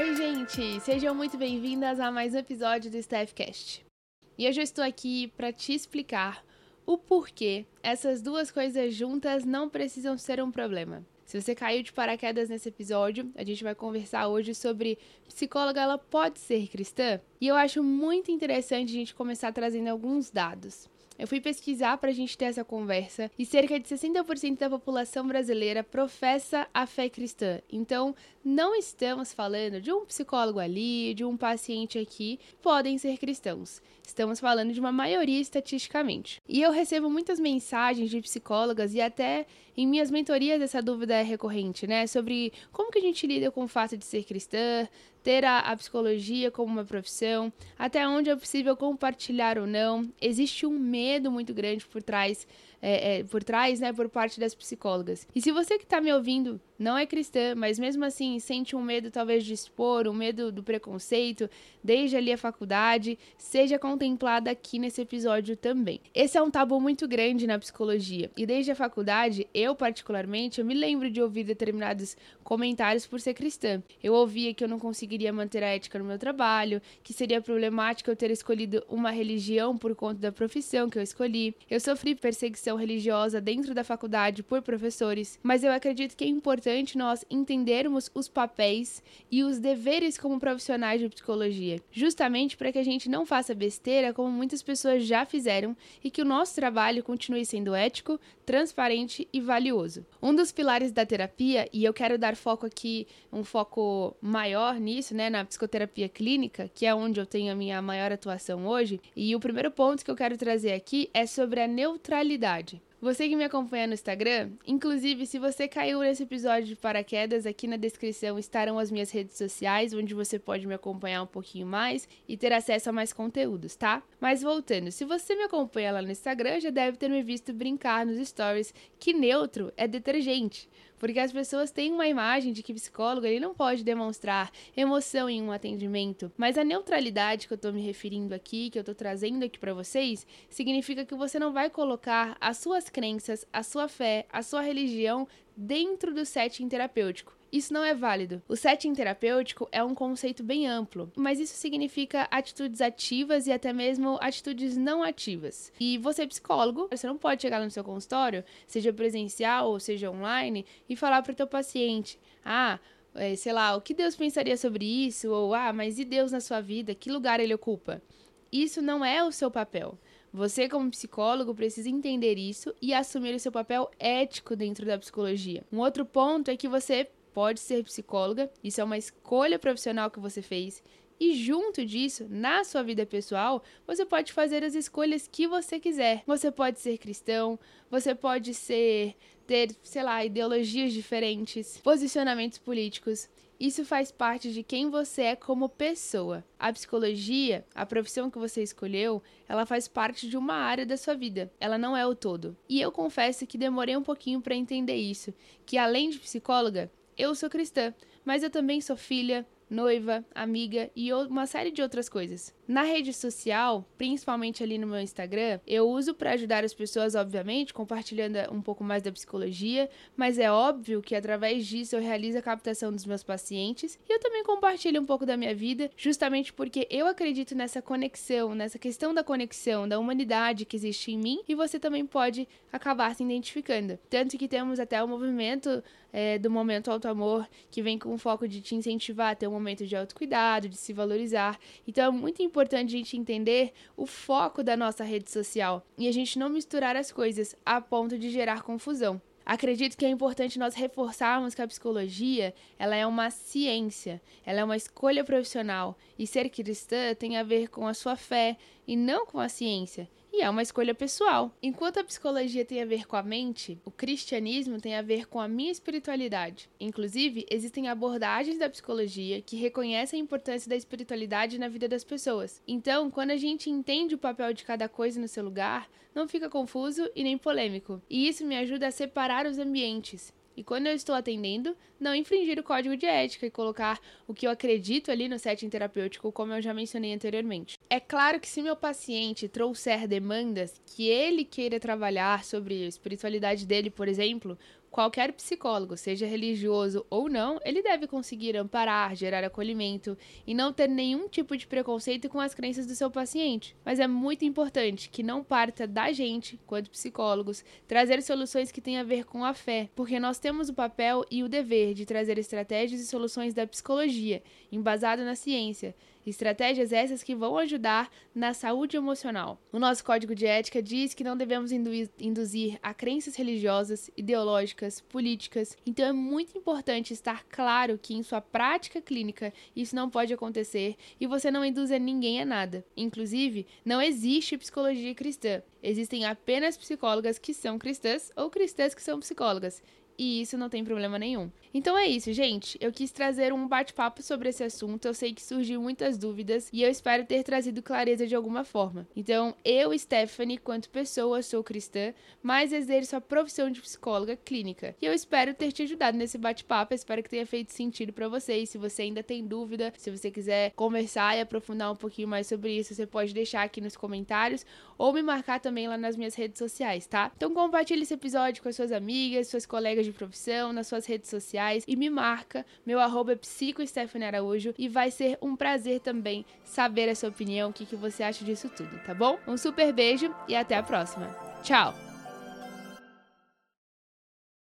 Oi, gente! Sejam muito bem-vindas a mais um episódio do Staffcast. E hoje eu estou aqui para te explicar o porquê essas duas coisas juntas não precisam ser um problema. Se você caiu de paraquedas nesse episódio, a gente vai conversar hoje sobre psicóloga ela pode ser cristã? E eu acho muito interessante a gente começar trazendo alguns dados. Eu fui pesquisar para a gente ter essa conversa e cerca de 60% da população brasileira professa a fé cristã. Então, não estamos falando de um psicólogo ali, de um paciente aqui, podem ser cristãos. Estamos falando de uma maioria estatisticamente. E eu recebo muitas mensagens de psicólogas e até em minhas mentorias essa dúvida é recorrente, né? Sobre como que a gente lida com o fato de ser cristã, ter a, a, psicologia como uma profissão, até onde é possível compartilhar ou não. Existe um medo muito grande por trás, é, é, por trás, né, por parte das psicólogas. E se você que está me ouvindo não é cristã, mas mesmo assim sente um medo talvez de expor, um medo do preconceito, desde ali a faculdade, seja contemplada aqui nesse episódio também. Esse é um tabu muito grande na psicologia, e desde a faculdade, eu particularmente, eu me lembro de ouvir determinados comentários por ser cristã. Eu ouvia que eu não conseguiria manter a ética no meu trabalho, que seria problemático eu ter escolhido uma religião por conta da profissão que eu escolhi. Eu sofri perseguição religiosa dentro da faculdade por professores, mas eu acredito que é importante importante nós entendermos os papéis e os deveres como profissionais de psicologia, justamente para que a gente não faça besteira como muitas pessoas já fizeram e que o nosso trabalho continue sendo ético, transparente e valioso. Um dos pilares da terapia, e eu quero dar foco aqui, um foco maior nisso, né, na psicoterapia clínica, que é onde eu tenho a minha maior atuação hoje, e o primeiro ponto que eu quero trazer aqui é sobre a neutralidade. verdade. Você que me acompanha no Instagram, inclusive se você caiu nesse episódio de paraquedas, aqui na descrição estarão as minhas redes sociais, onde você pode me acompanhar um pouquinho mais e ter acesso a mais conteúdos, tá? Mas voltando, se você me acompanha lá no Instagram, já deve ter me visto brincar nos stories que neutro é detergente. Porque as pessoas têm uma imagem de que psicólogo ele não pode demonstrar emoção em um atendimento, mas a neutralidade que eu estou me referindo aqui, que eu estou trazendo aqui para vocês, significa que você não vai colocar as suas crenças, a sua fé, a sua religião dentro do setting terapêutico. Isso não é válido. O setting terapêutico é um conceito bem amplo, mas isso significa atitudes ativas e até mesmo atitudes não ativas. E você é psicólogo, você não pode chegar no seu consultório, seja presencial ou seja online, e falar para o teu paciente: "Ah, é, sei lá, o que Deus pensaria sobre isso?" ou "Ah, mas e Deus na sua vida? Que lugar ele ocupa?" Isso não é o seu papel. Você, como psicólogo, precisa entender isso e assumir o seu papel ético dentro da psicologia. Um outro ponto é que você pode ser psicóloga, isso é uma escolha profissional que você fez. E junto disso, na sua vida pessoal, você pode fazer as escolhas que você quiser. Você pode ser cristão, você pode ser ter, sei lá, ideologias diferentes, posicionamentos políticos. Isso faz parte de quem você é como pessoa. A psicologia, a profissão que você escolheu, ela faz parte de uma área da sua vida. Ela não é o todo. E eu confesso que demorei um pouquinho para entender isso, que além de psicóloga, eu sou cristã, mas eu também sou filha, noiva, amiga e uma série de outras coisas. Na rede social, principalmente ali no meu Instagram, eu uso para ajudar as pessoas, obviamente, compartilhando um pouco mais da psicologia, mas é óbvio que através disso eu realizo a captação dos meus pacientes e eu também compartilho um pouco da minha vida, justamente porque eu acredito nessa conexão, nessa questão da conexão, da humanidade que existe em mim e você também pode acabar se identificando. Tanto que temos até o movimento é, do momento alto amor que vem com o foco de te incentivar a ter um momento de autocuidado, de se valorizar. Então é muito importante importante a gente entender o foco da nossa rede social e a gente não misturar as coisas a ponto de gerar confusão. Acredito que é importante nós reforçarmos que a psicologia, ela é uma ciência, ela é uma escolha profissional e ser cristã tem a ver com a sua fé e não com a ciência e é uma escolha pessoal. Enquanto a psicologia tem a ver com a mente, o cristianismo tem a ver com a minha espiritualidade. Inclusive, existem abordagens da psicologia que reconhecem a importância da espiritualidade na vida das pessoas. Então, quando a gente entende o papel de cada coisa no seu lugar, não fica confuso e nem polêmico. E isso me ajuda a separar os ambientes. E quando eu estou atendendo, não infringir o código de ética e colocar o que eu acredito ali no setting terapêutico, como eu já mencionei anteriormente. É claro que se meu paciente trouxer demandas que ele queira trabalhar sobre a espiritualidade dele, por exemplo, Qualquer psicólogo, seja religioso ou não, ele deve conseguir amparar, gerar acolhimento e não ter nenhum tipo de preconceito com as crenças do seu paciente. Mas é muito importante que não parta da gente, quanto psicólogos, trazer soluções que tenham a ver com a fé, porque nós temos o papel e o dever de trazer estratégias e soluções da psicologia, embasado na ciência, Estratégias essas que vão ajudar na saúde emocional. O nosso código de ética diz que não devemos induzir a crenças religiosas, ideológicas, políticas. Então é muito importante estar claro que em sua prática clínica isso não pode acontecer e você não induz ninguém a nada. Inclusive, não existe psicologia cristã. Existem apenas psicólogas que são cristãs ou cristãs que são psicólogas e isso não tem problema nenhum. Então é isso, gente. Eu quis trazer um bate-papo sobre esse assunto. Eu sei que surgiu muitas dúvidas e eu espero ter trazido clareza de alguma forma. Então, eu, Stephanie, quanto pessoa, sou cristã, mas exerço a profissão de psicóloga clínica. E eu espero ter te ajudado nesse bate-papo. Espero que tenha feito sentido para vocês. Se você ainda tem dúvida, se você quiser conversar e aprofundar um pouquinho mais sobre isso, você pode deixar aqui nos comentários ou me marcar também lá nas minhas redes sociais, tá? Então compartilhe esse episódio com as suas amigas, suas colegas de de profissão, nas suas redes sociais e me marca. Meu arroba é psico Araújo e vai ser um prazer também saber a sua opinião, o que, que você acha disso tudo, tá bom? Um super beijo e até a próxima. Tchau!